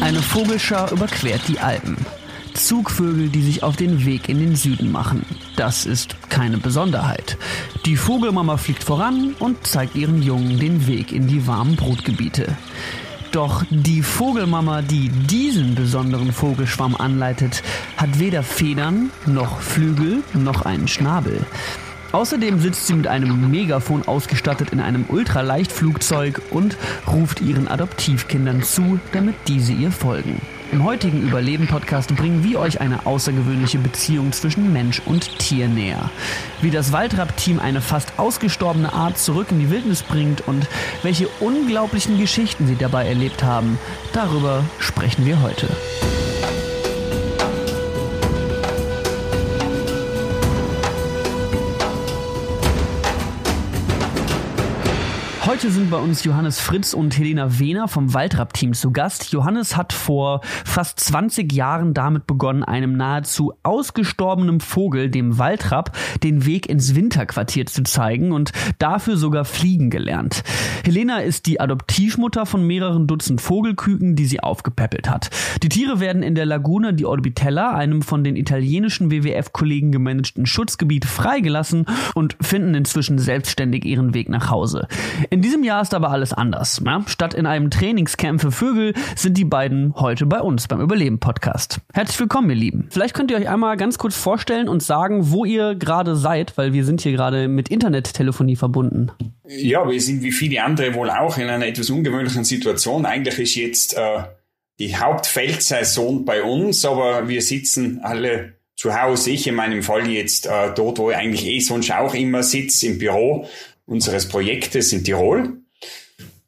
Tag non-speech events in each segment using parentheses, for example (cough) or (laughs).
Eine Vogelschar überquert die Alpen. Zugvögel, die sich auf den Weg in den Süden machen. Das ist keine Besonderheit. Die Vogelmama fliegt voran und zeigt ihren Jungen den Weg in die warmen Brutgebiete. Doch die Vogelmama, die diesen besonderen Vogelschwamm anleitet, hat weder Federn noch Flügel noch einen Schnabel. Außerdem sitzt sie mit einem Megafon ausgestattet in einem Ultraleichtflugzeug und ruft ihren Adoptivkindern zu, damit diese ihr folgen. Im heutigen Überleben-Podcast bringen wir euch eine außergewöhnliche Beziehung zwischen Mensch und Tier näher. Wie das Waldrapp-Team eine fast ausgestorbene Art zurück in die Wildnis bringt und welche unglaublichen Geschichten sie dabei erlebt haben, darüber sprechen wir heute. Heute sind bei uns Johannes Fritz und Helena Wehner vom Waldrapp-Team zu Gast. Johannes hat vor fast 20 Jahren damit begonnen, einem nahezu ausgestorbenen Vogel, dem Waldrapp, den Weg ins Winterquartier zu zeigen und dafür sogar fliegen gelernt. Helena ist die Adoptivmutter von mehreren Dutzend Vogelküken, die sie aufgepäppelt hat. Die Tiere werden in der Laguna di Orbitella, einem von den italienischen WWF-Kollegen gemanagten Schutzgebiet, freigelassen und finden inzwischen selbstständig ihren Weg nach Hause. In diesem Jahr ist aber alles anders. Ja? Statt in einem Trainingscamp für Vögel sind die beiden heute bei uns beim Überleben Podcast. Herzlich willkommen, ihr Lieben. Vielleicht könnt ihr euch einmal ganz kurz vorstellen und sagen, wo ihr gerade seid, weil wir sind hier gerade mit Internettelefonie verbunden. Ja, wir sind wie viele andere wohl auch in einer etwas ungewöhnlichen Situation. Eigentlich ist jetzt äh, die Hauptfeldsaison bei uns, aber wir sitzen alle zu Hause. Ich in meinem Fall jetzt äh, dort, wo ich eigentlich eh sonst auch immer sitze, im Büro unseres Projektes in Tirol.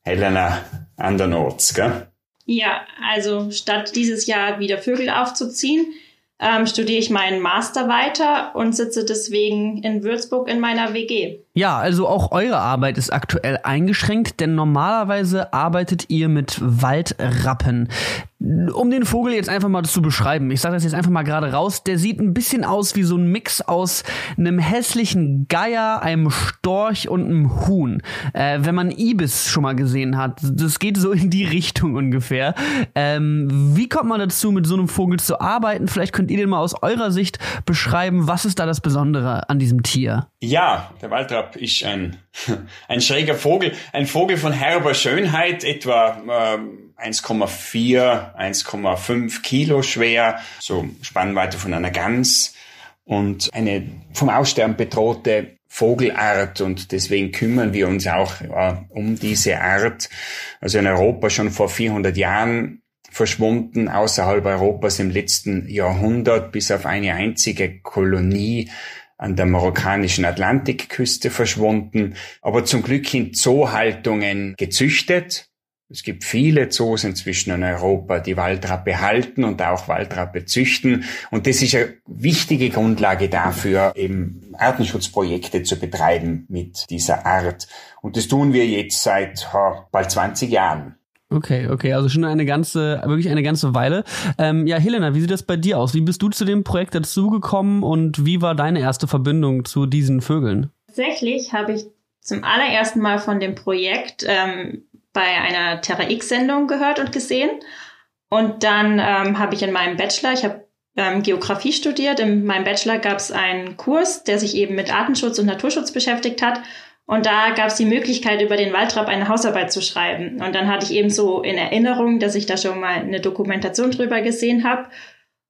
Helena andernorts, gell? Ja, also statt dieses Jahr wieder Vögel aufzuziehen, ähm, studiere ich meinen Master weiter und sitze deswegen in Würzburg in meiner WG. Ja, also auch eure Arbeit ist aktuell eingeschränkt, denn normalerweise arbeitet ihr mit Waldrappen. Um den Vogel jetzt einfach mal zu beschreiben, ich sage das jetzt einfach mal gerade raus, der sieht ein bisschen aus wie so ein Mix aus einem hässlichen Geier, einem Storch und einem Huhn. Äh, wenn man Ibis schon mal gesehen hat, das geht so in die Richtung ungefähr. Ähm, wie kommt man dazu, mit so einem Vogel zu arbeiten? Vielleicht könnt ihr den mal aus eurer Sicht beschreiben. Was ist da das Besondere an diesem Tier? Ja, der Waldrapp ist ein, (laughs) ein schräger Vogel, ein Vogel von herber Schönheit, etwa äh, 1,4, 1,5 Kilo schwer, so Spannweite von einer Gans und eine vom Aussterben bedrohte Vogelart und deswegen kümmern wir uns auch äh, um diese Art. Also in Europa schon vor 400 Jahren verschwunden, außerhalb Europas im letzten Jahrhundert bis auf eine einzige Kolonie an der marokkanischen Atlantikküste verschwunden, aber zum Glück in Zoohaltungen gezüchtet. Es gibt viele Zoos inzwischen in Europa, die Waldrappe halten und auch Waldrappe züchten. Und das ist eine wichtige Grundlage dafür, eben Artenschutzprojekte zu betreiben mit dieser Art. Und das tun wir jetzt seit ha, bald 20 Jahren. Okay, okay, also schon eine ganze, wirklich eine ganze Weile. Ähm, ja, Helena, wie sieht das bei dir aus? Wie bist du zu dem Projekt dazugekommen und wie war deine erste Verbindung zu diesen Vögeln? Tatsächlich habe ich zum allerersten Mal von dem Projekt ähm, bei einer Terra X-Sendung gehört und gesehen. Und dann ähm, habe ich in meinem Bachelor, ich habe ähm, Geografie studiert, in meinem Bachelor gab es einen Kurs, der sich eben mit Artenschutz und Naturschutz beschäftigt hat. Und da gab es die Möglichkeit, über den Waldrapp eine Hausarbeit zu schreiben. Und dann hatte ich eben so in Erinnerung, dass ich da schon mal eine Dokumentation drüber gesehen habe.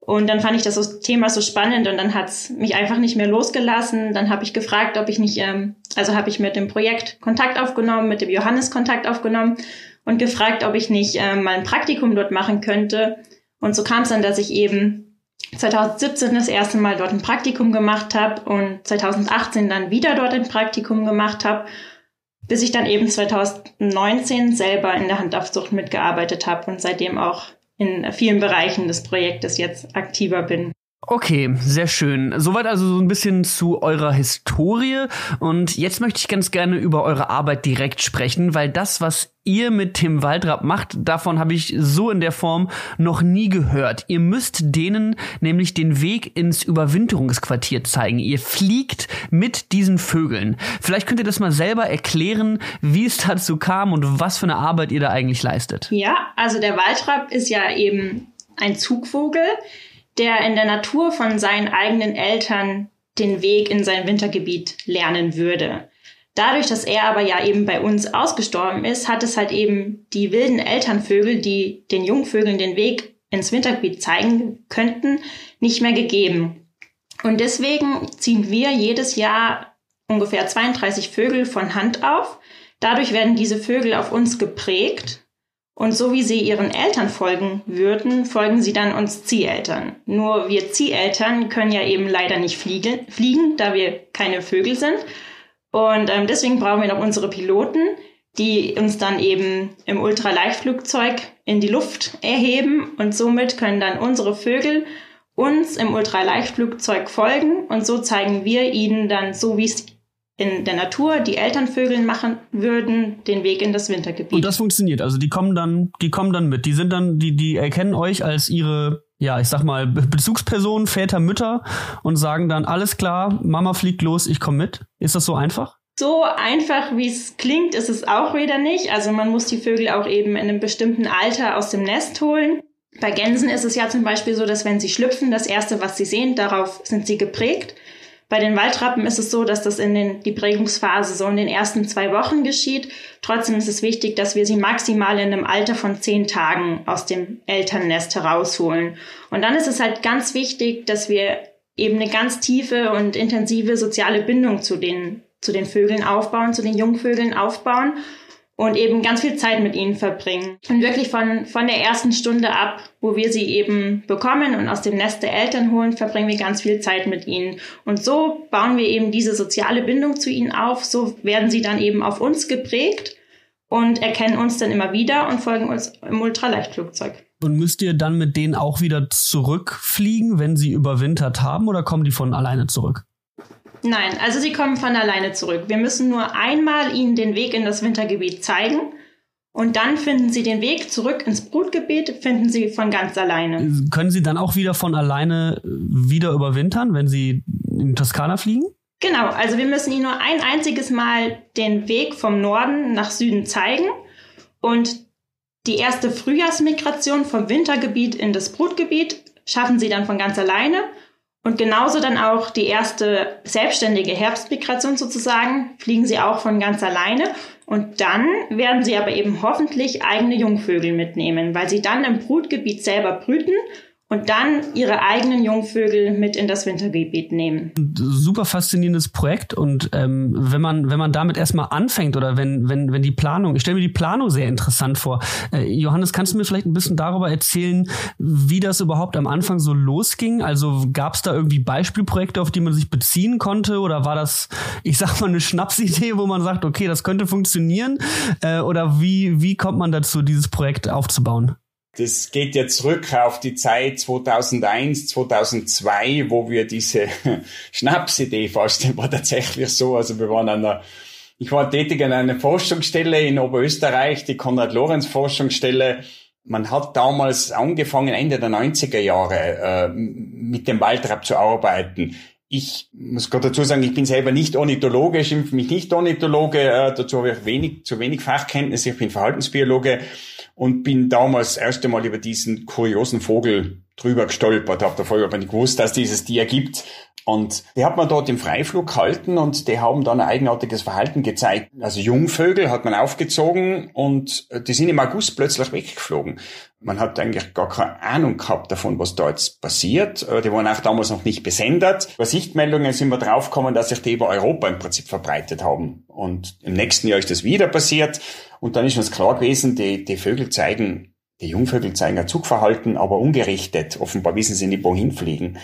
Und dann fand ich das Thema so spannend und dann hat es mich einfach nicht mehr losgelassen. Dann habe ich gefragt, ob ich nicht, ähm, also habe ich mit dem Projekt Kontakt aufgenommen, mit dem Johannes Kontakt aufgenommen und gefragt, ob ich nicht ähm, mal ein Praktikum dort machen könnte. Und so kam es dann, dass ich eben 2017 das erste Mal dort ein Praktikum gemacht habe und 2018 dann wieder dort ein Praktikum gemacht habe, bis ich dann eben 2019 selber in der Handaufzucht mitgearbeitet habe und seitdem auch in vielen Bereichen des Projektes jetzt aktiver bin. Okay, sehr schön. Soweit also so ein bisschen zu eurer Historie. Und jetzt möchte ich ganz gerne über eure Arbeit direkt sprechen, weil das, was ihr mit Tim Waldrapp macht, davon habe ich so in der Form noch nie gehört. Ihr müsst denen nämlich den Weg ins Überwinterungsquartier zeigen. Ihr fliegt mit diesen Vögeln. Vielleicht könnt ihr das mal selber erklären, wie es dazu kam und was für eine Arbeit ihr da eigentlich leistet. Ja, also der Waldrapp ist ja eben ein Zugvogel der in der Natur von seinen eigenen Eltern den Weg in sein Wintergebiet lernen würde. Dadurch, dass er aber ja eben bei uns ausgestorben ist, hat es halt eben die wilden Elternvögel, die den Jungvögeln den Weg ins Wintergebiet zeigen könnten, nicht mehr gegeben. Und deswegen ziehen wir jedes Jahr ungefähr 32 Vögel von Hand auf. Dadurch werden diese Vögel auf uns geprägt und so wie sie ihren Eltern folgen würden, folgen sie dann uns Zieheltern. Nur wir Zieheltern können ja eben leider nicht fliegen, fliegen da wir keine Vögel sind. Und ähm, deswegen brauchen wir noch unsere Piloten, die uns dann eben im Ultraleichtflugzeug in die Luft erheben. Und somit können dann unsere Vögel uns im Ultraleichtflugzeug folgen. Und so zeigen wir ihnen dann, so wie es in der Natur die Elternvögel machen würden, den Weg in das Wintergebiet. Und das funktioniert. Also die kommen dann, die kommen dann mit. Die sind dann, die, die erkennen euch als ihre, ja, ich sag mal, Bezugspersonen, Väter, Mütter und sagen dann, alles klar, Mama fliegt los, ich komme mit. Ist das so einfach? So einfach, wie es klingt, ist es auch wieder nicht. Also man muss die Vögel auch eben in einem bestimmten Alter aus dem Nest holen. Bei Gänsen ist es ja zum Beispiel so, dass wenn sie schlüpfen, das erste, was sie sehen, darauf sind sie geprägt. Bei den Waldrappen ist es so, dass das in den, die Prägungsphase so in den ersten zwei Wochen geschieht. Trotzdem ist es wichtig, dass wir sie maximal in einem Alter von zehn Tagen aus dem Elternnest herausholen. Und dann ist es halt ganz wichtig, dass wir eben eine ganz tiefe und intensive soziale Bindung zu den, zu den Vögeln aufbauen, zu den Jungvögeln aufbauen und eben ganz viel Zeit mit ihnen verbringen. Und wirklich von, von der ersten Stunde ab, wo wir sie eben bekommen und aus dem Nest der Eltern holen, verbringen wir ganz viel Zeit mit ihnen. Und so bauen wir eben diese soziale Bindung zu ihnen auf. So werden sie dann eben auf uns geprägt und erkennen uns dann immer wieder und folgen uns im Ultraleichtflugzeug. Und müsst ihr dann mit denen auch wieder zurückfliegen, wenn sie überwintert haben, oder kommen die von alleine zurück? Nein, also sie kommen von alleine zurück. Wir müssen nur einmal ihnen den Weg in das Wintergebiet zeigen und dann finden sie den Weg zurück ins Brutgebiet, finden sie von ganz alleine. Können sie dann auch wieder von alleine äh, wieder überwintern, wenn sie in Toskana fliegen? Genau, also wir müssen ihnen nur ein einziges Mal den Weg vom Norden nach Süden zeigen und die erste Frühjahrsmigration vom Wintergebiet in das Brutgebiet schaffen sie dann von ganz alleine und genauso dann auch die erste selbstständige Herbstmigration sozusagen, fliegen sie auch von ganz alleine. Und dann werden sie aber eben hoffentlich eigene Jungvögel mitnehmen, weil sie dann im Brutgebiet selber brüten und dann ihre eigenen Jungvögel mit in das Wintergebiet nehmen. Super faszinierendes Projekt und ähm, wenn man wenn man damit erstmal anfängt oder wenn wenn wenn die Planung, ich stelle mir die Planung sehr interessant vor. Äh, Johannes, kannst du mir vielleicht ein bisschen darüber erzählen, wie das überhaupt am Anfang so losging? Also gab es da irgendwie Beispielprojekte, auf die man sich beziehen konnte oder war das, ich sag mal, eine Schnapsidee, wo man sagt, okay, das könnte funktionieren? Äh, oder wie wie kommt man dazu, dieses Projekt aufzubauen? Das geht ja zurück auf die Zeit 2001, 2002, wo wir diese (laughs) Schnapsidee vorstellen, war tatsächlich so. Also wir waren an einer, ich war tätig an einer Forschungsstelle in Oberösterreich, die Konrad-Lorenz-Forschungsstelle. Man hat damals angefangen, Ende der 90er Jahre, äh, mit dem Waldrapp zu arbeiten. Ich muss gerade dazu sagen, ich bin selber nicht Ornithologe, schimpfe mich nicht Ornithologe, äh, dazu habe ich wenig, zu wenig Fachkenntnisse, ich bin Verhaltensbiologe und bin damals das erste Mal über diesen kuriosen Vogel drüber gestolpert, habe davor aber nicht gewusst, dass dieses Tier gibt. Und die hat man dort im Freiflug gehalten und die haben dann ein eigenartiges Verhalten gezeigt. Also Jungvögel hat man aufgezogen und die sind im August plötzlich weggeflogen. Man hat eigentlich gar keine Ahnung gehabt davon, was da jetzt passiert. Äh, die waren auch damals noch nicht besendet. Bei Sichtmeldungen sind wir draufgekommen, dass sich die über Europa im Prinzip verbreitet haben. Und im nächsten Jahr ist das wieder passiert. Und dann ist uns klar gewesen, die, die Vögel zeigen die Jungvögel zeigen ein Zugverhalten, aber ungerichtet. Offenbar wissen sie nicht, wohin fliegen.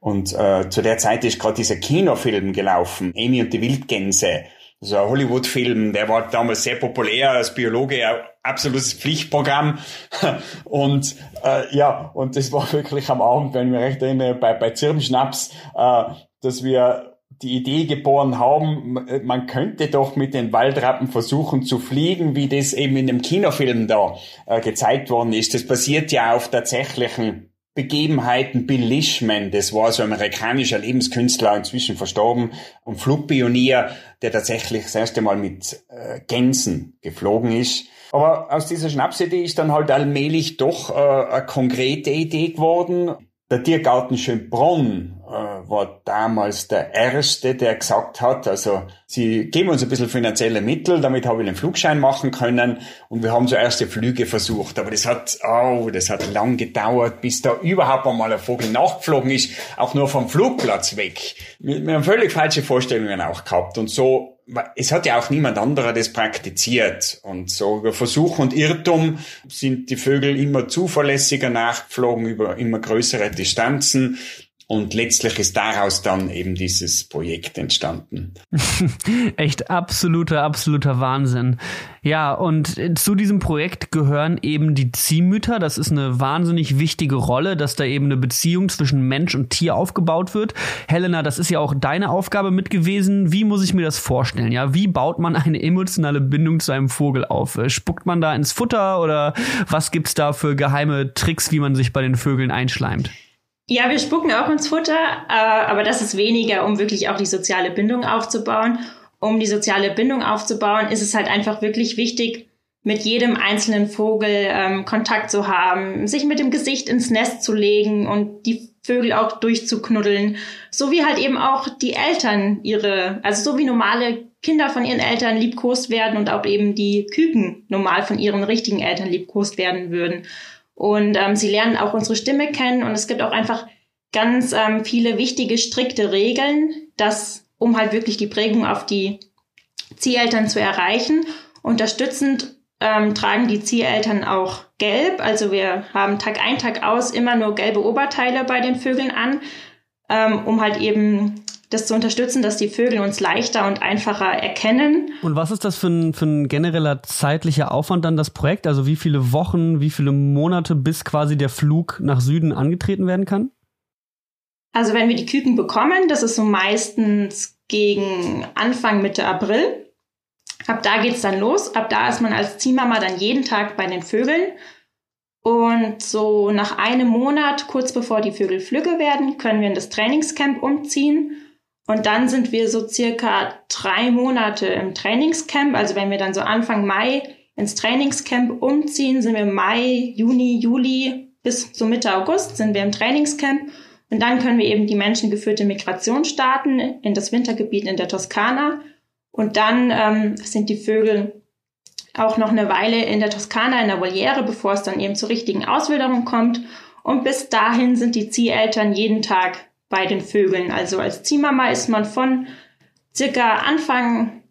Und äh, zu der Zeit ist gerade dieser Kinofilm gelaufen, Amy und die Wildgänse. so ein Hollywood-Film, der war damals sehr populär als Biologe, ein absolutes Pflichtprogramm. (laughs) Und äh, ja, und das war wirklich am Abend, wenn ich mich recht erinnere, bei, bei Zirbenschnaps, äh, dass wir die Idee geboren haben, man könnte doch mit den Waldrappen versuchen zu fliegen, wie das eben in dem Kinofilm da äh, gezeigt worden ist. Das basiert ja auf tatsächlichen Begebenheiten. Bill Lishman, das war so ein amerikanischer Lebenskünstler, inzwischen verstorben, und Flugpionier, der tatsächlich das erste Mal mit äh, Gänsen geflogen ist. Aber aus dieser Schnapsidee ist dann halt allmählich doch äh, eine konkrete Idee geworden. Der Tiergarten Schönbrunn äh, war damals der erste, der gesagt hat, also sie geben uns ein bisschen finanzielle Mittel, damit habe ich den Flugschein machen können. Und wir haben so erste Flüge versucht, aber das hat, oh, das hat lang gedauert, bis da überhaupt einmal ein Vogel nachgeflogen ist, auch nur vom Flugplatz weg. Wir, wir haben völlig falsche Vorstellungen auch gehabt. Und so es hat ja auch niemand anderer das praktiziert. Und so über Versuch und Irrtum sind die Vögel immer zuverlässiger nachgeflogen über immer größere Distanzen. Und letztlich ist daraus dann eben dieses Projekt entstanden. (laughs) Echt absoluter, absoluter Wahnsinn. Ja, und zu diesem Projekt gehören eben die Ziehmütter. Das ist eine wahnsinnig wichtige Rolle, dass da eben eine Beziehung zwischen Mensch und Tier aufgebaut wird. Helena, das ist ja auch deine Aufgabe mit gewesen. Wie muss ich mir das vorstellen? Ja, wie baut man eine emotionale Bindung zu einem Vogel auf? Spuckt man da ins Futter oder was gibt's da für geheime Tricks, wie man sich bei den Vögeln einschleimt? Ja, wir spucken auch ins Futter, äh, aber das ist weniger, um wirklich auch die soziale Bindung aufzubauen. Um die soziale Bindung aufzubauen, ist es halt einfach wirklich wichtig, mit jedem einzelnen Vogel ähm, Kontakt zu haben, sich mit dem Gesicht ins Nest zu legen und die Vögel auch durchzuknuddeln, so wie halt eben auch die Eltern ihre, also so wie normale Kinder von ihren Eltern liebkost werden und auch eben die Küken normal von ihren richtigen Eltern liebkost werden würden. Und ähm, sie lernen auch unsere Stimme kennen und es gibt auch einfach ganz ähm, viele wichtige, strikte Regeln, dass, um halt wirklich die Prägung auf die Zieheltern zu erreichen. Unterstützend ähm, tragen die Zieheltern auch gelb. Also wir haben Tag ein, Tag aus immer nur gelbe Oberteile bei den Vögeln an, ähm, um halt eben das zu unterstützen, dass die Vögel uns leichter und einfacher erkennen. Und was ist das für ein, für ein genereller zeitlicher Aufwand dann, das Projekt? Also wie viele Wochen, wie viele Monate, bis quasi der Flug nach Süden angetreten werden kann? Also wenn wir die Küken bekommen, das ist so meistens gegen Anfang Mitte April. Ab da geht's dann los. Ab da ist man als Ziehmama dann jeden Tag bei den Vögeln. Und so nach einem Monat, kurz bevor die Vögel flügge werden, können wir in das Trainingscamp umziehen. Und dann sind wir so circa drei Monate im Trainingscamp. Also wenn wir dann so Anfang Mai ins Trainingscamp umziehen, sind wir Mai, Juni, Juli bis so Mitte August sind wir im Trainingscamp. Und dann können wir eben die menschengeführte Migration starten in das Wintergebiet in der Toskana. Und dann ähm, sind die Vögel auch noch eine Weile in der Toskana in der Voliere, bevor es dann eben zur richtigen Auswilderung kommt. Und bis dahin sind die Zieheltern jeden Tag bei den Vögeln. Also als Ziehmama ist man von circa Anfang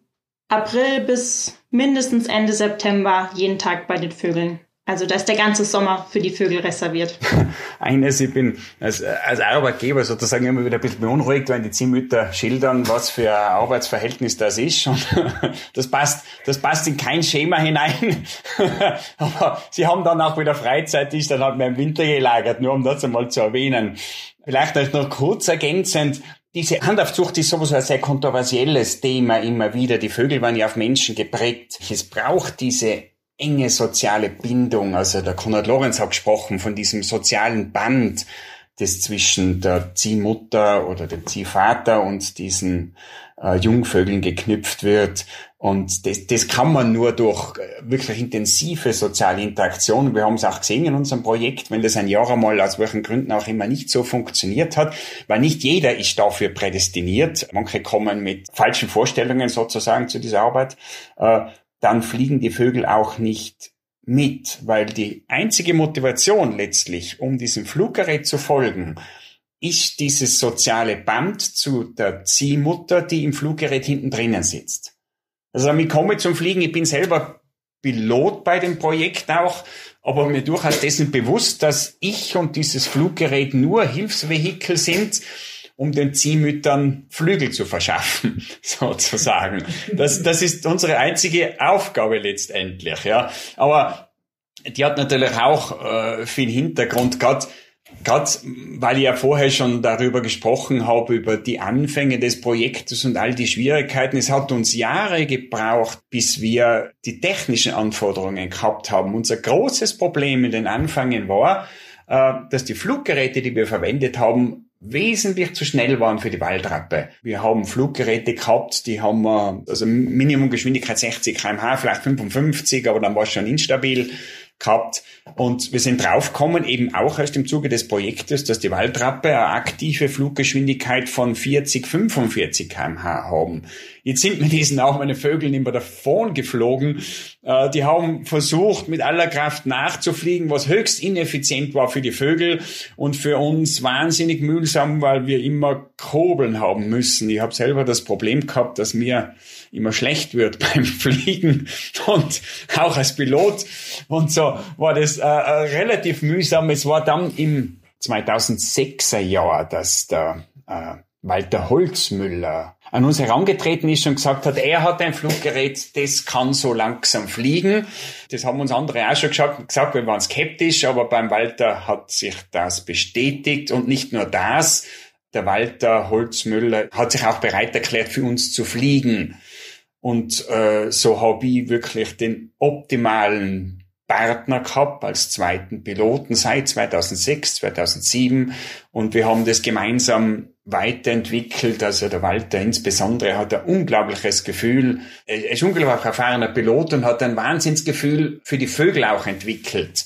April bis mindestens Ende September jeden Tag bei den Vögeln. Also da ist der ganze Sommer für die Vögel reserviert. (laughs) Eines, ich bin als, als Arbeitgeber sozusagen immer wieder ein bisschen beunruhigt, wenn die Ziehmütter schildern, was für ein Arbeitsverhältnis das ist. Und (laughs) das passt, das passt in kein Schema hinein. (laughs) Aber sie haben dann auch wieder Freizeit, die ist dann halt mehr im Winter gelagert, nur um das einmal zu erwähnen. Vielleicht noch kurz ergänzend, diese Handaufzucht ist sowieso ein sehr kontroversielles Thema immer wieder. Die Vögel waren ja auf Menschen geprägt. Es braucht diese enge soziale Bindung. Also der Konrad Lorenz hat gesprochen von diesem sozialen Band, das zwischen der Ziehmutter oder dem Ziehvater und diesen äh, Jungvögeln geknüpft wird. Und das, das kann man nur durch äh, wirklich intensive soziale Interaktion. Wir haben es auch gesehen in unserem Projekt, wenn das ein Jahr einmal aus welchen Gründen auch immer nicht so funktioniert hat, weil nicht jeder ist dafür prädestiniert. Manche kommen mit falschen Vorstellungen sozusagen zu dieser Arbeit. Äh, dann fliegen die Vögel auch nicht mit, weil die einzige Motivation letztlich, um diesem Fluggerät zu folgen, ist dieses soziale Band zu der Ziehmutter, die im Fluggerät hinten drinnen sitzt. Also ich komme zum Fliegen, ich bin selber Pilot bei dem Projekt auch, aber mir durchaus dessen bewusst, dass ich und dieses Fluggerät nur Hilfsvehikel sind um den Ziehmüttern Flügel zu verschaffen, (laughs) sozusagen. Das, das ist unsere einzige Aufgabe letztendlich, ja. Aber die hat natürlich auch äh, viel Hintergrund. Gerade Gerade weil ich ja vorher schon darüber gesprochen habe, über die Anfänge des Projektes und all die Schwierigkeiten. Es hat uns Jahre gebraucht, bis wir die technischen Anforderungen gehabt haben. Unser großes Problem in den Anfängen war, äh, dass die Fluggeräte, die wir verwendet haben, wesentlich zu schnell waren für die Waldrappe. Wir haben Fluggeräte gehabt, die haben wir, also Minimumgeschwindigkeit 60 kmh, vielleicht 55, aber dann war es schon instabil gehabt. Und wir sind draufgekommen, eben auch erst im Zuge des Projektes, dass die Waldrappe eine aktive Fluggeschwindigkeit von 40, 45 kmh haben. Jetzt sind mir diesen auch meine Vögel immer davon geflogen. Äh, die haben versucht, mit aller Kraft nachzufliegen, was höchst ineffizient war für die Vögel und für uns wahnsinnig mühsam, weil wir immer Kurbeln haben müssen. Ich habe selber das Problem gehabt, dass mir immer schlecht wird (laughs) beim Fliegen und auch als Pilot und so war das äh, äh relativ mühsam. Es war dann im 2006er Jahr, dass der Walter Holzmüller an uns herangetreten ist und gesagt hat, er hat ein Fluggerät, das kann so langsam fliegen. Das haben uns andere auch schon gesagt, wir waren skeptisch, aber beim Walter hat sich das bestätigt und nicht nur das, der Walter Holzmüller hat sich auch bereit erklärt, für uns zu fliegen. Und äh, so habe ich wirklich den optimalen Partner gehabt als zweiten Piloten seit 2006, 2007 und wir haben das gemeinsam weiterentwickelt. Also der Walter insbesondere hat ein unglaubliches Gefühl. Er ist unglaublich erfahrener Pilot und hat ein Wahnsinnsgefühl für die Vögel auch entwickelt.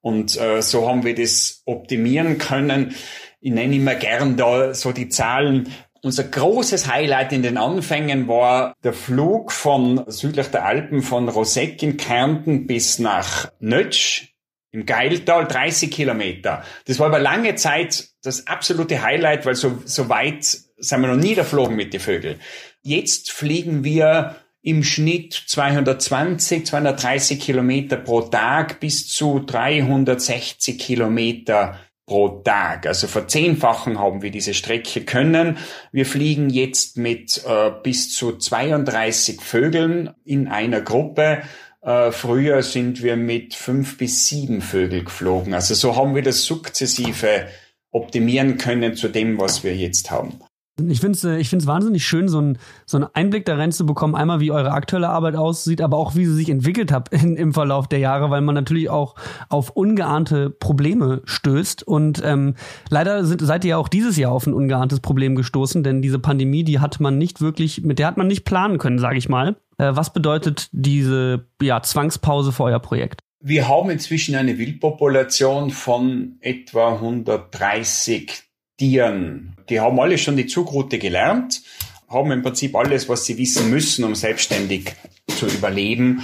Und äh, so haben wir das optimieren können. Ich nenne immer gern da so die Zahlen. Unser großes Highlight in den Anfängen war der Flug von südlich der Alpen von Roseck in Kärnten bis nach Nötsch im Geiltal 30 Kilometer. Das war aber lange Zeit das absolute Highlight, weil so, so weit sind wir noch nie geflogen mit den Vögeln. Jetzt fliegen wir im Schnitt 220, 230 Kilometer pro Tag bis zu 360 Kilometer pro Tag. Also verzehnfachen haben wir diese Strecke können. Wir fliegen jetzt mit äh, bis zu 32 Vögeln in einer Gruppe. Äh, früher sind wir mit fünf bis sieben Vögel geflogen. Also so haben wir das sukzessive optimieren können zu dem, was wir jetzt haben. Ich finde es äh, ich find's wahnsinnig schön, so, ein, so einen Einblick darin zu bekommen, einmal wie eure aktuelle Arbeit aussieht, aber auch wie sie sich entwickelt hat (laughs) in, im Verlauf der Jahre, weil man natürlich auch auf ungeahnte Probleme stößt. Und ähm, leider sind, seid ihr ja auch dieses Jahr auf ein ungeahntes Problem gestoßen, denn diese Pandemie, die hat man nicht wirklich, mit der hat man nicht planen können, sage ich mal. Äh, was bedeutet diese ja, Zwangspause für euer Projekt? Wir haben inzwischen eine Wildpopulation von etwa 130 Tieren. Die haben alle schon die Zugroute gelernt, haben im Prinzip alles, was sie wissen müssen, um selbstständig zu überleben.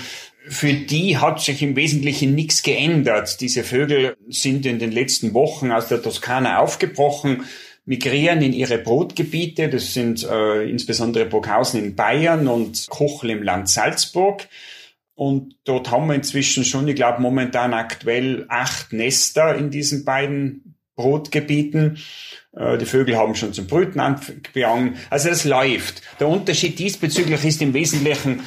Für die hat sich im Wesentlichen nichts geändert. Diese Vögel sind in den letzten Wochen aus der Toskana aufgebrochen, migrieren in ihre Brutgebiete. Das sind äh, insbesondere Burghausen in Bayern und Kochl im Land Salzburg. Und dort haben wir inzwischen schon, ich glaube, momentan aktuell acht Nester in diesen beiden Brutgebieten. Äh, die Vögel haben schon zum Brüten angefangen. Also das läuft. Der Unterschied diesbezüglich ist im Wesentlichen,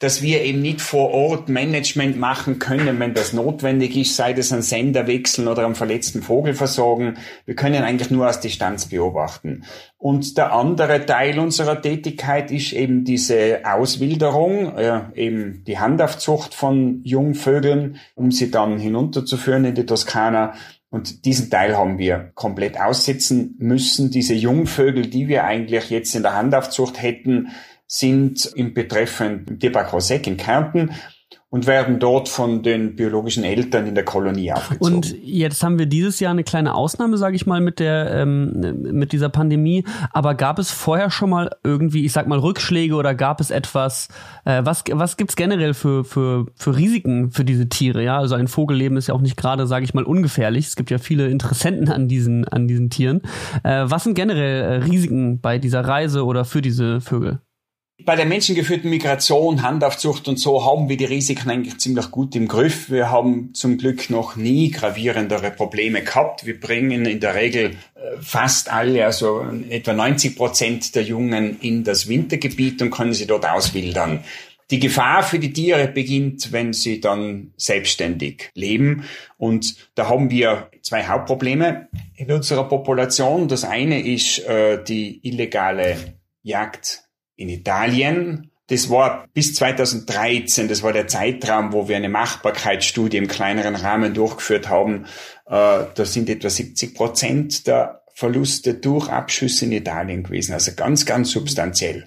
dass wir eben nicht vor Ort Management machen können, wenn das notwendig ist, sei das ein Sender wechseln oder einen verletzten Vogel versorgen. Wir können eigentlich nur aus Distanz beobachten. Und der andere Teil unserer Tätigkeit ist eben diese Auswilderung, äh, eben die Handaufzucht von Jungvögeln, um sie dann hinunterzuführen in die Toskana und diesen Teil haben wir komplett aussitzen müssen. Diese Jungvögel, die wir eigentlich jetzt in der Handaufzucht hätten, sind im betreffenden Tierpark Roseck in Kärnten und werden dort von den biologischen Eltern in der Kolonie aufgezogen. Und jetzt haben wir dieses Jahr eine kleine Ausnahme, sage ich mal, mit der ähm, mit dieser Pandemie. Aber gab es vorher schon mal irgendwie, ich sag mal, Rückschläge oder gab es etwas? Äh, was was gibt's generell für für für Risiken für diese Tiere? Ja, also ein Vogelleben ist ja auch nicht gerade, sage ich mal, ungefährlich. Es gibt ja viele Interessenten an diesen an diesen Tieren. Äh, was sind generell äh, Risiken bei dieser Reise oder für diese Vögel? Bei der menschengeführten Migration, Handaufzucht und so haben wir die Risiken eigentlich ziemlich gut im Griff. Wir haben zum Glück noch nie gravierendere Probleme gehabt. Wir bringen in der Regel äh, fast alle, also etwa 90 Prozent der Jungen in das Wintergebiet und können sie dort auswildern. Die Gefahr für die Tiere beginnt, wenn sie dann selbstständig leben. Und da haben wir zwei Hauptprobleme in unserer Population. Das eine ist äh, die illegale Jagd in Italien. Das war bis 2013, das war der Zeitraum, wo wir eine Machbarkeitsstudie im kleineren Rahmen durchgeführt haben. Äh, da sind etwa 70 Prozent der Verluste durch Abschüsse in Italien gewesen, also ganz, ganz substanziell.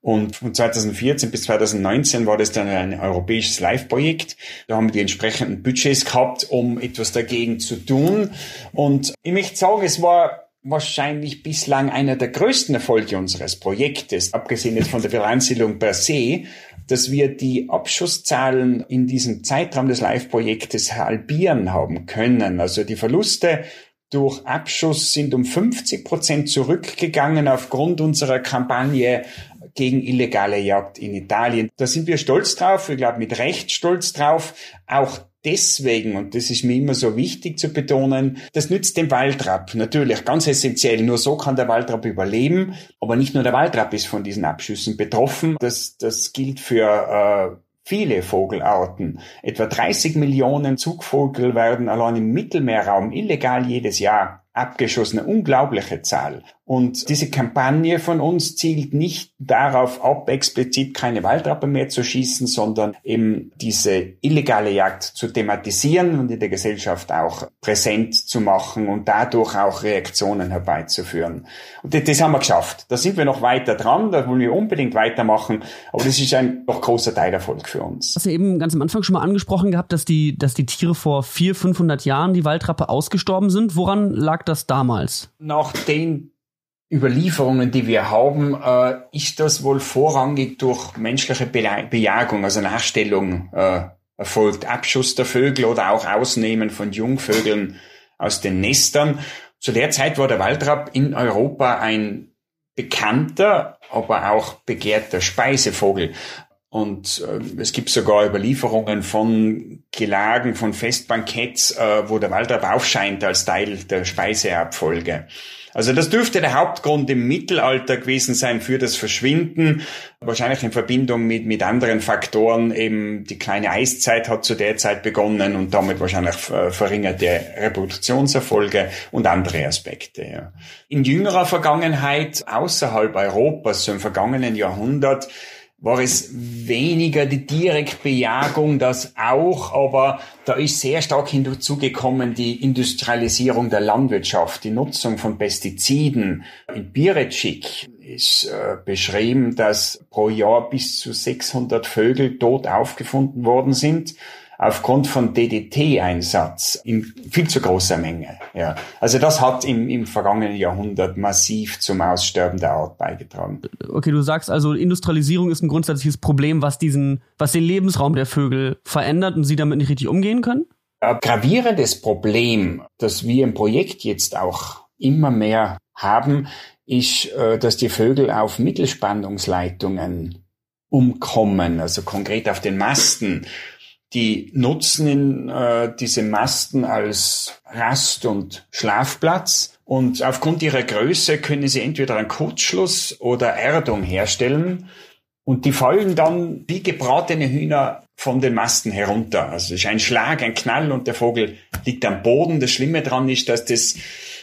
Und von 2014 bis 2019 war das dann ein europäisches Live-Projekt. Da haben wir die entsprechenden Budgets gehabt, um etwas dagegen zu tun. Und ich möchte sagen, es war wahrscheinlich bislang einer der größten Erfolge unseres Projektes, abgesehen jetzt von der Bilanzierung per se, dass wir die Abschusszahlen in diesem Zeitraum des Live-Projektes halbieren haben können. Also die Verluste durch Abschuss sind um 50 Prozent zurückgegangen aufgrund unserer Kampagne gegen illegale Jagd in Italien. Da sind wir stolz drauf, ich glaube mit Recht stolz drauf. Auch deswegen, und das ist mir immer so wichtig zu betonen, das nützt dem Waldrapp natürlich ganz essentiell. Nur so kann der Waldrapp überleben. Aber nicht nur der Waldrapp ist von diesen Abschüssen betroffen. Das, das gilt für äh, viele Vogelarten. Etwa 30 Millionen Zugvögel werden allein im Mittelmeerraum illegal jedes Jahr abgeschossen. Eine unglaubliche Zahl. Und diese Kampagne von uns zielt nicht darauf ab, explizit keine Waldrappe mehr zu schießen, sondern eben diese illegale Jagd zu thematisieren und in der Gesellschaft auch präsent zu machen und dadurch auch Reaktionen herbeizuführen. Und das haben wir geschafft. Da sind wir noch weiter dran, da wollen wir unbedingt weitermachen, aber das ist ein noch großer Teilerfolg für uns. Du hast ja eben ganz am Anfang schon mal angesprochen gehabt, dass die, dass die Tiere vor 400, 500 Jahren, die Waldrappe, ausgestorben sind. Woran lag das damals? Nach den Überlieferungen, die wir haben, äh, ist das wohl vorrangig durch menschliche Bejagung, also Nachstellung äh, erfolgt. Abschuss der Vögel oder auch Ausnehmen von Jungvögeln aus den Nestern. Zu der Zeit war der Waldrapp in Europa ein bekannter, aber auch begehrter Speisevogel. Und äh, es gibt sogar Überlieferungen von Gelagen, von Festbanketts, äh, wo der Waldrapp aufscheint als Teil der Speiseabfolge. Also das dürfte der Hauptgrund im Mittelalter gewesen sein für das Verschwinden. Wahrscheinlich in Verbindung mit, mit anderen Faktoren. Eben die kleine Eiszeit hat zu der Zeit begonnen und damit wahrscheinlich verringerte Reproduktionserfolge und andere Aspekte. Ja. In jüngerer Vergangenheit, außerhalb Europas, so im vergangenen Jahrhundert, war es weniger die Direktbejagung, das auch, aber da ist sehr stark hinzugekommen die Industrialisierung der Landwirtschaft, die Nutzung von Pestiziden. In Birecik ist äh, beschrieben, dass pro Jahr bis zu 600 Vögel tot aufgefunden worden sind aufgrund von DDT-Einsatz in viel zu großer Menge. Ja. Also das hat im, im vergangenen Jahrhundert massiv zum Aussterben der Art beigetragen. Okay, du sagst also, Industrialisierung ist ein grundsätzliches Problem, was diesen, was den Lebensraum der Vögel verändert und sie damit nicht richtig umgehen können? Ein gravierendes Problem, das wir im Projekt jetzt auch immer mehr haben, ist, äh, dass die Vögel auf Mittelspannungsleitungen umkommen, also konkret auf den Masten die nutzen in, äh, diese Masten als Rast- und Schlafplatz. Und aufgrund ihrer Größe können sie entweder einen Kurzschluss oder Erdung herstellen. Und die fallen dann wie gebratene Hühner von den Masten herunter. Also es ist ein Schlag, ein Knall und der Vogel liegt am Boden. Das Schlimme daran ist, dass das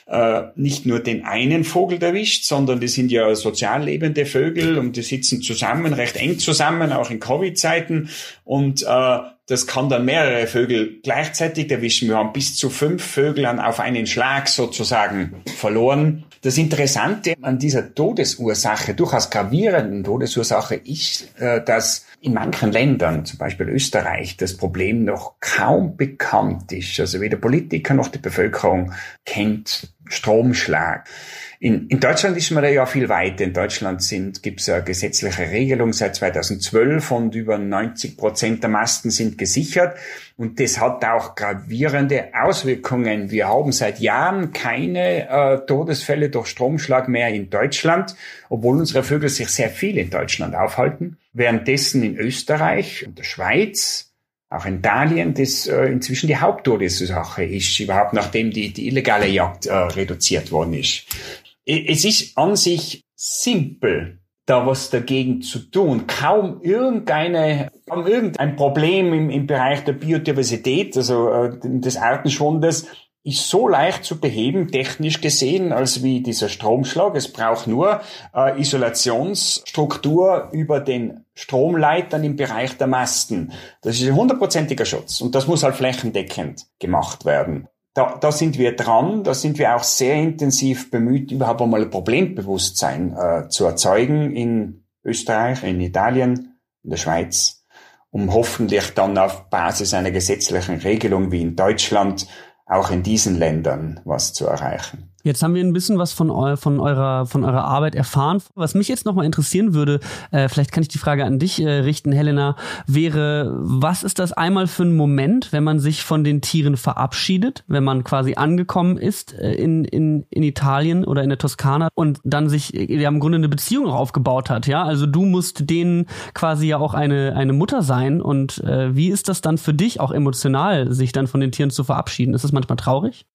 äh, nicht nur den einen Vogel erwischt, sondern die sind ja sozial lebende Vögel und die sitzen zusammen, recht eng zusammen, auch in Covid-Zeiten. Und äh, das kann dann mehrere Vögel gleichzeitig erwischen. Wir haben bis zu fünf Vögel auf einen Schlag sozusagen verloren. Das Interessante an dieser Todesursache, durchaus gravierenden Todesursache, ist, äh, dass in manchen Ländern, zum Beispiel Österreich, das Problem noch kaum bekannt ist. Also weder Politiker noch die Bevölkerung kennt Stromschlag. In, in Deutschland ist man da ja viel weiter. In Deutschland gibt es eine gesetzliche Regelung seit 2012 und über 90 Prozent der Masten sind gesichert. Und das hat auch gravierende Auswirkungen. Wir haben seit Jahren keine äh, Todesfälle durch Stromschlag mehr in Deutschland, obwohl unsere Vögel sich sehr viel in Deutschland aufhalten. Währenddessen in Österreich und der Schweiz auch in Italien das äh, inzwischen die Haupttodesursache ist, überhaupt nachdem die, die illegale Jagd äh, reduziert worden ist es ist an sich simpel, da was dagegen zu tun. Kaum irgendeine, kaum irgendein Problem im, im Bereich der Biodiversität, also äh, des Artenschwundes, ist so leicht zu beheben, technisch gesehen, als wie dieser Stromschlag. Es braucht nur äh, Isolationsstruktur über den Stromleitern im Bereich der Masten. Das ist ein hundertprozentiger Schutz und das muss halt flächendeckend gemacht werden da, da sind wir dran, da sind wir auch sehr intensiv bemüht, überhaupt einmal ein Problembewusstsein äh, zu erzeugen in Österreich, in Italien, in der Schweiz, um hoffentlich dann auf Basis einer gesetzlichen Regelung wie in Deutschland auch in diesen Ländern was zu erreichen. Jetzt haben wir ein bisschen was von, eu von, eurer, von eurer Arbeit erfahren. Was mich jetzt nochmal interessieren würde, äh, vielleicht kann ich die Frage an dich äh, richten, Helena, wäre, was ist das einmal für ein Moment, wenn man sich von den Tieren verabschiedet, wenn man quasi angekommen ist äh, in, in, in Italien oder in der Toskana und dann sich ja im Grunde eine Beziehung auch aufgebaut hat, ja? Also du musst denen quasi ja auch eine, eine Mutter sein und äh, wie ist das dann für dich auch emotional, sich dann von den Tieren zu verabschieden? Ist das manchmal traurig?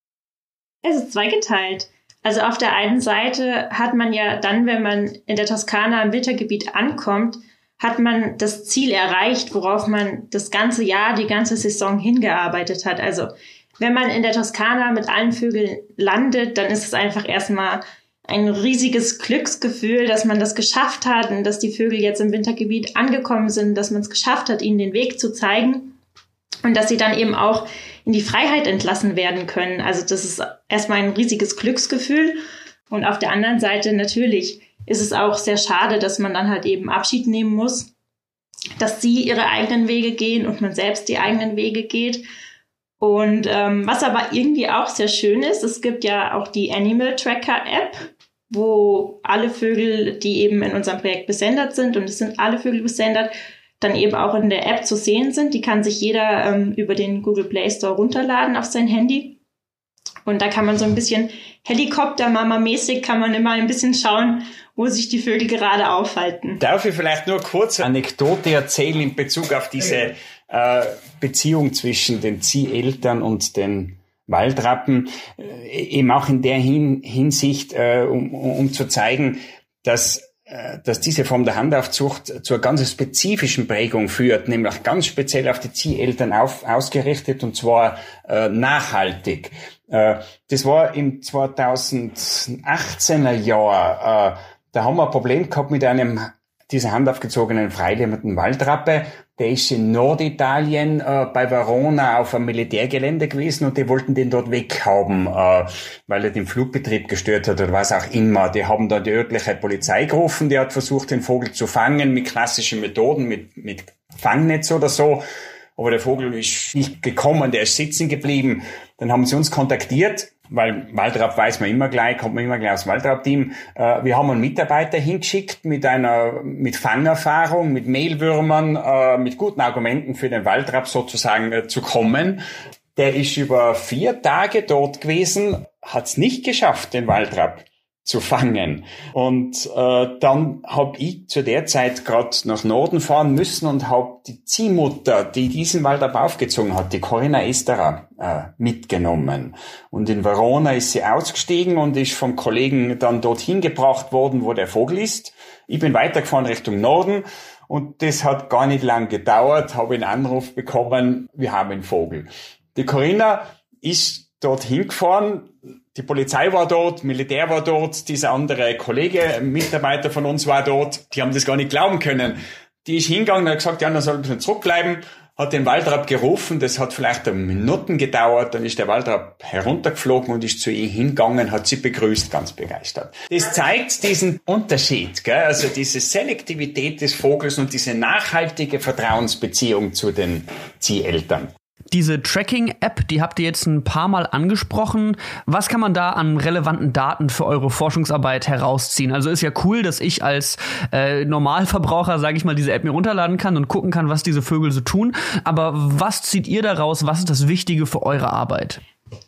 Es ist zweigeteilt. Also auf der einen Seite hat man ja dann, wenn man in der Toskana im Wintergebiet ankommt, hat man das Ziel erreicht, worauf man das ganze Jahr, die ganze Saison hingearbeitet hat. Also wenn man in der Toskana mit allen Vögeln landet, dann ist es einfach erstmal ein riesiges Glücksgefühl, dass man das geschafft hat und dass die Vögel jetzt im Wintergebiet angekommen sind, dass man es geschafft hat, ihnen den Weg zu zeigen und dass sie dann eben auch in die Freiheit entlassen werden können. Also das ist erstmal ein riesiges Glücksgefühl. Und auf der anderen Seite natürlich ist es auch sehr schade, dass man dann halt eben Abschied nehmen muss, dass sie ihre eigenen Wege gehen und man selbst die eigenen Wege geht. Und ähm, was aber irgendwie auch sehr schön ist, es gibt ja auch die Animal Tracker App, wo alle Vögel, die eben in unserem Projekt besendet sind, und es sind alle Vögel besendet, dann eben auch in der App zu sehen sind. Die kann sich jeder ähm, über den Google Play Store runterladen auf sein Handy. Und da kann man so ein bisschen Helikopter-Mama-mäßig kann man immer ein bisschen schauen, wo sich die Vögel gerade aufhalten. Darf ich vielleicht nur kurz eine Anekdote erzählen in Bezug auf diese äh, Beziehung zwischen den Zieheltern und den Waldrappen, äh, eben auch in der Hin Hinsicht, äh, um, um zu zeigen, dass äh, dass diese Form der Handaufzucht zur ganz spezifischen Prägung führt, nämlich ganz speziell auf die Zieheltern auf, ausgerichtet und zwar äh, nachhaltig. Äh, das war im 2018er Jahr, äh, da haben wir ein Problem gehabt mit einem dieser handaufgezogenen freilebenden Waldrappe, der ist in Norditalien äh, bei Verona auf einem Militärgelände gewesen und die wollten den dort weghaben, äh, weil er den Flugbetrieb gestört hat oder was auch immer. Die haben da die örtliche Polizei gerufen, die hat versucht, den Vogel zu fangen mit klassischen Methoden, mit, mit Fangnetz oder so. Aber der Vogel ist nicht gekommen, der ist sitzen geblieben. Dann haben sie uns kontaktiert weil Waldrapp weiß man immer gleich, kommt man immer gleich aus Waldrapp-Team. Äh, wir haben einen Mitarbeiter hingeschickt mit einer, mit Fangerfahrung, mit Mehlwürmern, äh, mit guten Argumenten für den Waldrapp sozusagen äh, zu kommen. Der ist über vier Tage dort gewesen, hat es nicht geschafft, den Waldrapp zu fangen. Und äh, dann habe ich zu der Zeit gerade nach Norden fahren müssen und habe die Ziehmutter, die diesen Wald aufgezogen hat, die Corinna Esterer, äh, mitgenommen. Und in Verona ist sie ausgestiegen und ist vom Kollegen dann dorthin gebracht worden, wo der Vogel ist. Ich bin weitergefahren Richtung Norden und das hat gar nicht lang gedauert, habe einen Anruf bekommen, wir haben einen Vogel. Die Corinna ist dorthin gefahren, die Polizei war dort, Militär war dort, dieser andere Kollege, Mitarbeiter von uns war dort, die haben das gar nicht glauben können. Die ist hingegangen und hat gesagt, ja, dann soll ein bisschen zurückbleiben, hat den Waldrapp gerufen, das hat vielleicht Minuten gedauert, dann ist der Waldrapp heruntergeflogen und ist zu ihr hingegangen, hat sie begrüßt, ganz begeistert. Das zeigt diesen Unterschied, gell? also diese Selektivität des Vogels und diese nachhaltige Vertrauensbeziehung zu den Zieheltern. Diese Tracking-App, die habt ihr jetzt ein paar Mal angesprochen. Was kann man da an relevanten Daten für eure Forschungsarbeit herausziehen? Also ist ja cool, dass ich als äh, Normalverbraucher, sage ich mal, diese App mir runterladen kann und gucken kann, was diese Vögel so tun. Aber was zieht ihr daraus? Was ist das Wichtige für eure Arbeit?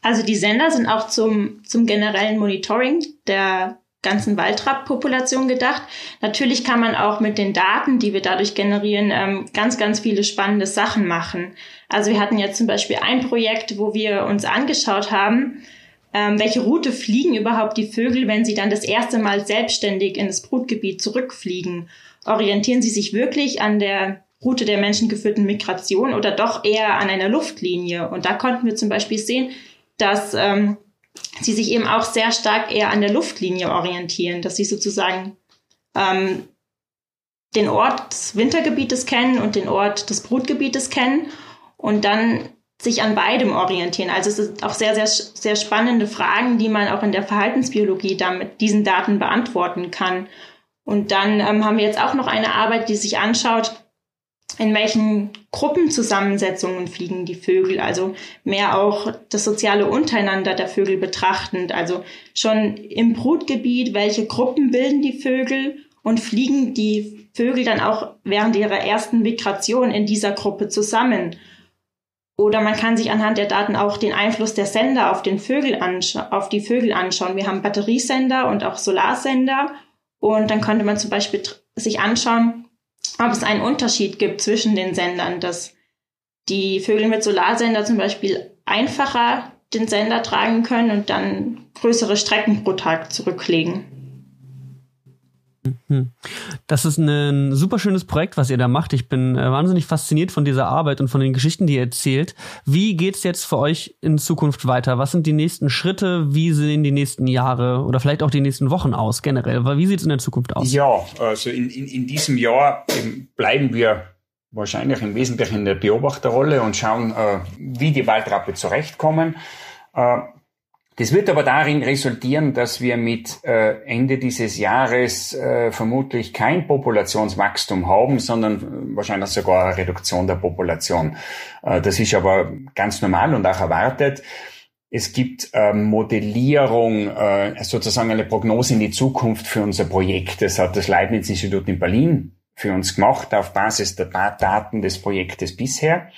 Also die Sender sind auch zum, zum generellen Monitoring der ganzen Waldrapp-Population gedacht. Natürlich kann man auch mit den Daten, die wir dadurch generieren, ähm, ganz, ganz viele spannende Sachen machen. Also wir hatten jetzt zum Beispiel ein Projekt, wo wir uns angeschaut haben, ähm, welche Route fliegen überhaupt die Vögel, wenn sie dann das erste Mal selbstständig in das Brutgebiet zurückfliegen. Orientieren sie sich wirklich an der Route der menschengeführten Migration oder doch eher an einer Luftlinie? Und da konnten wir zum Beispiel sehen, dass ähm, sie sich eben auch sehr stark eher an der Luftlinie orientieren, dass sie sozusagen ähm, den Ort des Wintergebietes kennen und den Ort des Brutgebietes kennen und dann sich an beidem orientieren. Also es sind auch sehr, sehr, sehr spannende Fragen, die man auch in der Verhaltensbiologie damit diesen Daten beantworten kann. Und dann ähm, haben wir jetzt auch noch eine Arbeit, die sich anschaut, in welchen Gruppenzusammensetzungen fliegen die Vögel, also mehr auch das soziale Untereinander der Vögel betrachtend, also schon im Brutgebiet, welche Gruppen bilden die Vögel und fliegen die Vögel dann auch während ihrer ersten Migration in dieser Gruppe zusammen. Oder man kann sich anhand der Daten auch den Einfluss der Sender auf, den Vögel auf die Vögel anschauen. Wir haben Batteriesender und auch Solarsender. Und dann könnte man zum Beispiel sich anschauen, ob es einen Unterschied gibt zwischen den Sendern, dass die Vögel mit Solarsender zum Beispiel einfacher den Sender tragen können und dann größere Strecken pro Tag zurücklegen. Mhm. Das ist ein super schönes Projekt, was ihr da macht. Ich bin äh, wahnsinnig fasziniert von dieser Arbeit und von den Geschichten, die ihr erzählt. Wie geht's jetzt für euch in Zukunft weiter? Was sind die nächsten Schritte? Wie sehen die nächsten Jahre oder vielleicht auch die nächsten Wochen aus generell? Wie sieht's in der Zukunft aus? Ja, also in, in, in diesem Jahr bleiben wir wahrscheinlich im Wesentlichen in der Beobachterrolle und schauen, äh, wie die Waldrappe zurechtkommen. Das wird aber darin resultieren, dass wir mit äh, Ende dieses Jahres äh, vermutlich kein Populationswachstum haben, sondern äh, wahrscheinlich sogar eine Reduktion der Population. das ist aber ganz normal und auch erwartet. Es gibt Modellierung, sozusagen eine Prognose in die Zukunft für unser Projekt. Das hat das Leibniz-Institut in Berlin für uns gemacht auf Basis der Daten des Projektes bisher.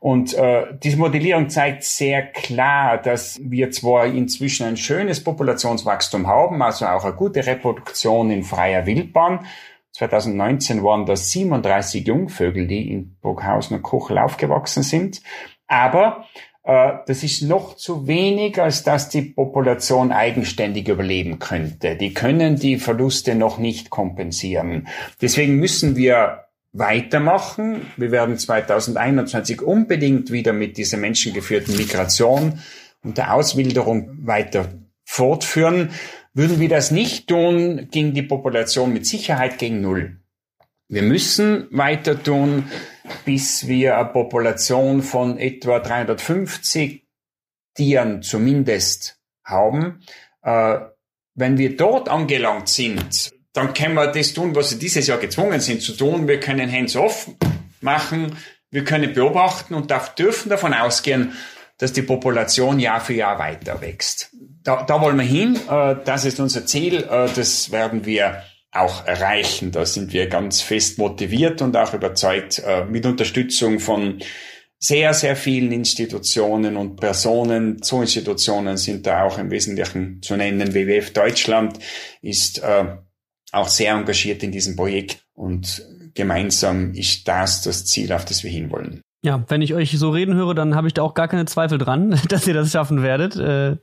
Und äh, diese Modellierung zeigt sehr klar, dass wir zwar inzwischen ein schönes Populationswachstum haben, also auch eine gute Reproduktion in freier Wildbahn. 2019 waren das 37 Jungvögel, die in Burghausen und Kuchel aufgewachsen sind. Aber äh, das ist noch zu wenig, als dass die Population eigenständig überleben könnte. Die können die Verluste noch nicht kompensieren. Deswegen müssen wir weitermachen. Wir werden 2021 unbedingt wieder mit dieser menschengeführten Migration und der Auswilderung weiter fortführen. Würden wir das nicht tun, ging die Population mit Sicherheit gegen Null. Wir müssen weiter tun, bis wir eine Population von etwa 350 Tieren zumindest haben. Äh, wenn wir dort angelangt sind, dann können wir das tun, was sie dieses Jahr gezwungen sind zu tun. Wir können hands-off machen, wir können beobachten und dürfen davon ausgehen, dass die Population Jahr für Jahr weiter wächst. Da, da wollen wir hin, äh, das ist unser Ziel, äh, das werden wir auch erreichen. Da sind wir ganz fest motiviert und auch überzeugt äh, mit Unterstützung von sehr, sehr vielen Institutionen und Personen. So Institutionen sind da auch im Wesentlichen zu nennen. WWF Deutschland ist auch sehr engagiert in diesem Projekt und gemeinsam ist das das Ziel, auf das wir hinwollen. Ja, wenn ich euch so reden höre, dann habe ich da auch gar keine Zweifel dran, (laughs) dass ihr das schaffen werdet. Äh,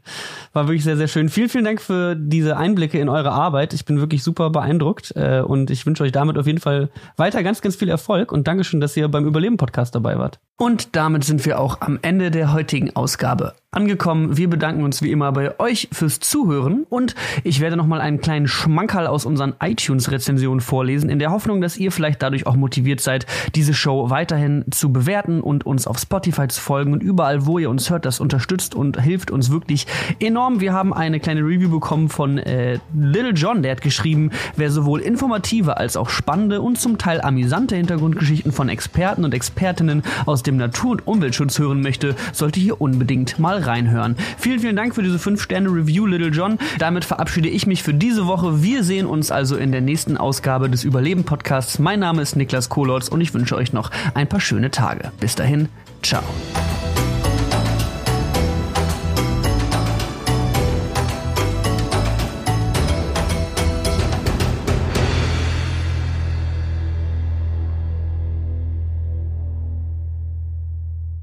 war wirklich sehr, sehr schön. Vielen, vielen Dank für diese Einblicke in eure Arbeit. Ich bin wirklich super beeindruckt äh, und ich wünsche euch damit auf jeden Fall weiter ganz, ganz viel Erfolg und Dankeschön, dass ihr beim Überleben-Podcast dabei wart. Und damit sind wir auch am Ende der heutigen Ausgabe angekommen. Wir bedanken uns wie immer bei euch fürs Zuhören und ich werde nochmal einen kleinen Schmankerl aus unseren iTunes-Rezensionen vorlesen, in der Hoffnung, dass ihr vielleicht dadurch auch motiviert seid, diese Show weiterhin zu bewerten und uns auf Spotify zu folgen und überall, wo ihr uns hört, das unterstützt und hilft uns wirklich enorm. Wir haben eine kleine Review bekommen von äh, Little John, der hat geschrieben, wer sowohl informative als auch spannende und zum Teil amüsante Hintergrundgeschichten von Experten und Expertinnen aus dem Natur- und Umweltschutz hören möchte, sollte hier unbedingt mal reinhören. Vielen, vielen Dank für diese 5-Sterne-Review, Little John. Damit verabschiede ich mich für diese Woche. Wir sehen uns also in der nächsten Ausgabe des Überleben-Podcasts. Mein Name ist Niklas Kolotz und ich wünsche euch noch ein paar schöne Tage. Bis dahin, ciao.